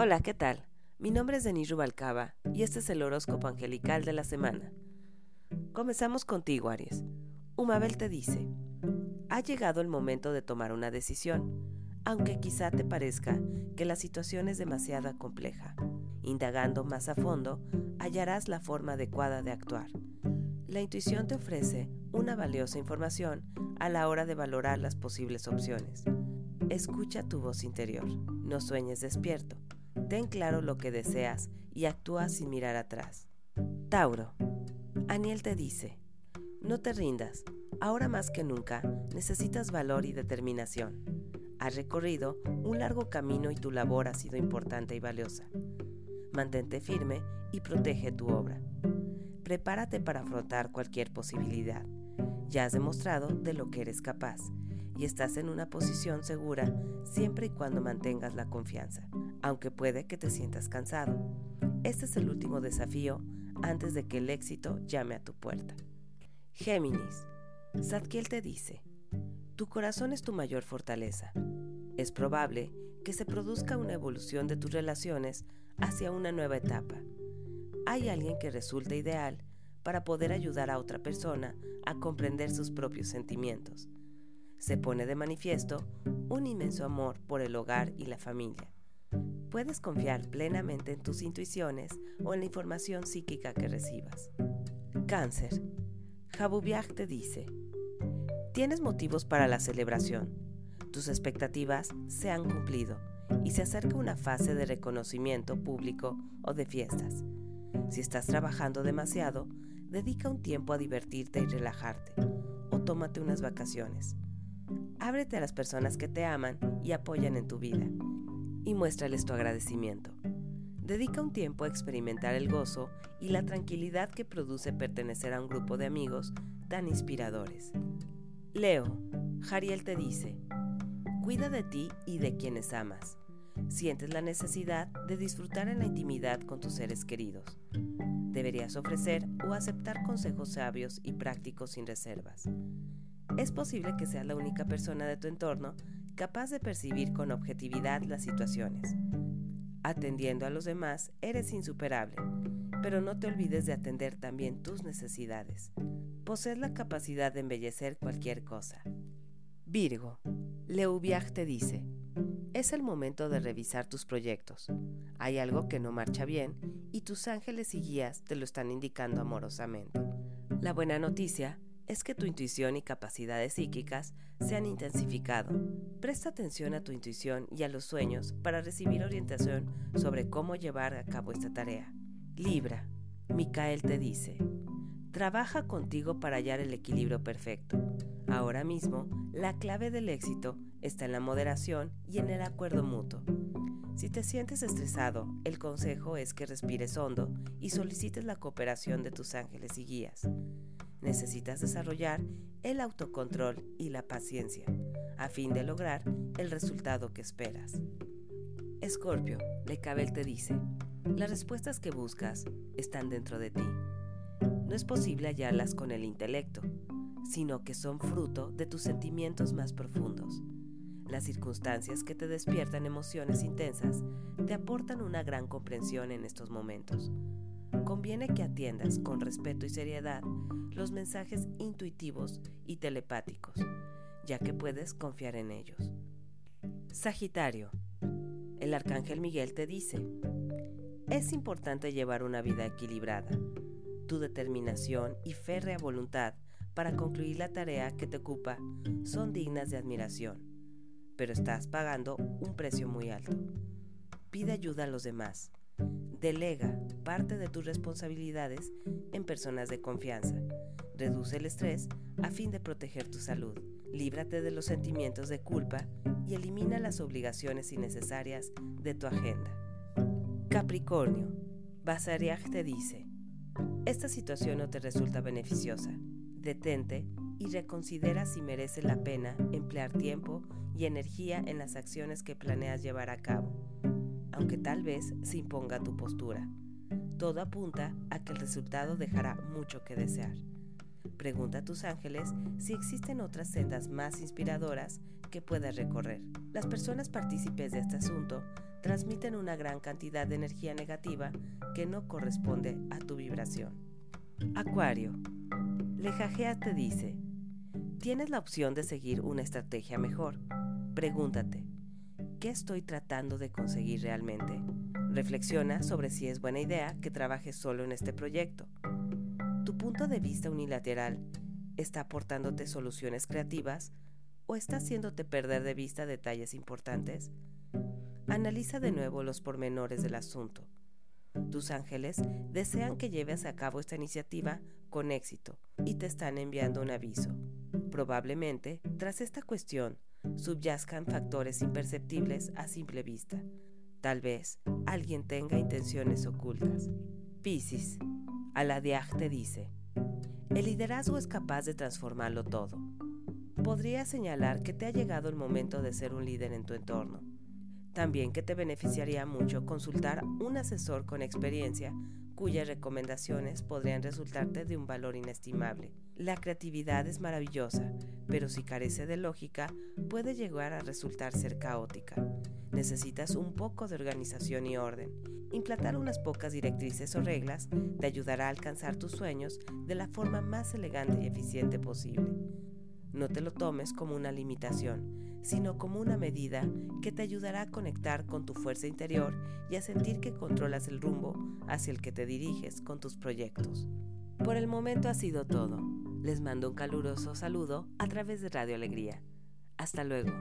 Hola, ¿qué tal? Mi nombre es Denis Rubalcaba y este es el horóscopo angelical de la semana. Comenzamos contigo, Aries. Umabel te dice, ha llegado el momento de tomar una decisión, aunque quizá te parezca que la situación es demasiado compleja. Indagando más a fondo, hallarás la forma adecuada de actuar. La intuición te ofrece una valiosa información a la hora de valorar las posibles opciones. Escucha tu voz interior, no sueñes despierto, ten claro lo que deseas y actúa sin mirar atrás. Tauro, Aniel te dice, no te rindas, ahora más que nunca necesitas valor y determinación. Has recorrido un largo camino y tu labor ha sido importante y valiosa. Mantente firme y protege tu obra. Prepárate para afrontar cualquier posibilidad. Ya has demostrado de lo que eres capaz y estás en una posición segura siempre y cuando mantengas la confianza, aunque puede que te sientas cansado. Este es el último desafío antes de que el éxito llame a tu puerta. Géminis, Zadkiel te dice, tu corazón es tu mayor fortaleza. Es probable que se produzca una evolución de tus relaciones hacia una nueva etapa. Hay alguien que resulta ideal para poder ayudar a otra persona a comprender sus propios sentimientos. Se pone de manifiesto un inmenso amor por el hogar y la familia. Puedes confiar plenamente en tus intuiciones o en la información psíquica que recibas. Cáncer. Jabubiak te dice, tienes motivos para la celebración. Tus expectativas se han cumplido y se acerca una fase de reconocimiento público o de fiestas. Si estás trabajando demasiado, dedica un tiempo a divertirte y relajarte, o tómate unas vacaciones. Ábrete a las personas que te aman y apoyan en tu vida, y muéstrales tu agradecimiento. Dedica un tiempo a experimentar el gozo y la tranquilidad que produce pertenecer a un grupo de amigos tan inspiradores. Leo, Jariel te dice, cuida de ti y de quienes amas. Sientes la necesidad de disfrutar en la intimidad con tus seres queridos. Deberías ofrecer o aceptar consejos sabios y prácticos sin reservas. Es posible que seas la única persona de tu entorno capaz de percibir con objetividad las situaciones. Atendiendo a los demás, eres insuperable, pero no te olvides de atender también tus necesidades. Posees la capacidad de embellecer cualquier cosa. Virgo, Leuviag te dice, es el momento de revisar tus proyectos. Hay algo que no marcha bien y tus ángeles y guías te lo están indicando amorosamente. La buena noticia es que tu intuición y capacidades psíquicas se han intensificado. Presta atención a tu intuición y a los sueños para recibir orientación sobre cómo llevar a cabo esta tarea. Libra, Micael te dice, trabaja contigo para hallar el equilibrio perfecto. Ahora mismo, la clave del éxito está en la moderación y en el acuerdo mutuo. Si te sientes estresado, el consejo es que respires hondo y solicites la cooperación de tus ángeles y guías. Necesitas desarrollar el autocontrol y la paciencia a fin de lograr el resultado que esperas. Escorpio, Lecabel te dice, las respuestas que buscas están dentro de ti. No es posible hallarlas con el intelecto, sino que son fruto de tus sentimientos más profundos. Las circunstancias que te despiertan emociones intensas te aportan una gran comprensión en estos momentos. Conviene que atiendas con respeto y seriedad los mensajes intuitivos y telepáticos, ya que puedes confiar en ellos. Sagitario, el arcángel Miguel te dice, es importante llevar una vida equilibrada. Tu determinación y férrea voluntad para concluir la tarea que te ocupa son dignas de admiración pero estás pagando un precio muy alto. Pide ayuda a los demás. Delega parte de tus responsabilidades en personas de confianza. Reduce el estrés a fin de proteger tu salud. Líbrate de los sentimientos de culpa y elimina las obligaciones innecesarias de tu agenda. Capricornio, Basariag te dice, esta situación no te resulta beneficiosa. Detente y reconsidera si merece la pena emplear tiempo y energía en las acciones que planeas llevar a cabo, aunque tal vez se imponga tu postura. Todo apunta a que el resultado dejará mucho que desear. Pregunta a tus ángeles si existen otras sendas más inspiradoras que puedas recorrer. Las personas partícipes de este asunto transmiten una gran cantidad de energía negativa que no corresponde a tu vibración. Acuario. Lejajea te dice, tienes la opción de seguir una estrategia mejor. Pregúntate, ¿qué estoy tratando de conseguir realmente? Reflexiona sobre si es buena idea que trabajes solo en este proyecto. ¿Tu punto de vista unilateral está aportándote soluciones creativas o está haciéndote perder de vista detalles importantes? Analiza de nuevo los pormenores del asunto. Tus ángeles desean que lleves a cabo esta iniciativa con éxito y te están enviando un aviso. Probablemente, tras esta cuestión, subyazcan factores imperceptibles a simple vista. Tal vez alguien tenga intenciones ocultas. Piscis, Aladiag te dice, el liderazgo es capaz de transformarlo todo. Podría señalar que te ha llegado el momento de ser un líder en tu entorno también que te beneficiaría mucho consultar un asesor con experiencia cuyas recomendaciones podrían resultarte de un valor inestimable. La creatividad es maravillosa, pero si carece de lógica, puede llegar a resultar ser caótica. Necesitas un poco de organización y orden. Implantar unas pocas directrices o reglas te ayudará a alcanzar tus sueños de la forma más elegante y eficiente posible. No te lo tomes como una limitación, sino como una medida que te ayudará a conectar con tu fuerza interior y a sentir que controlas el rumbo hacia el que te diriges con tus proyectos. Por el momento ha sido todo. Les mando un caluroso saludo a través de Radio Alegría. Hasta luego.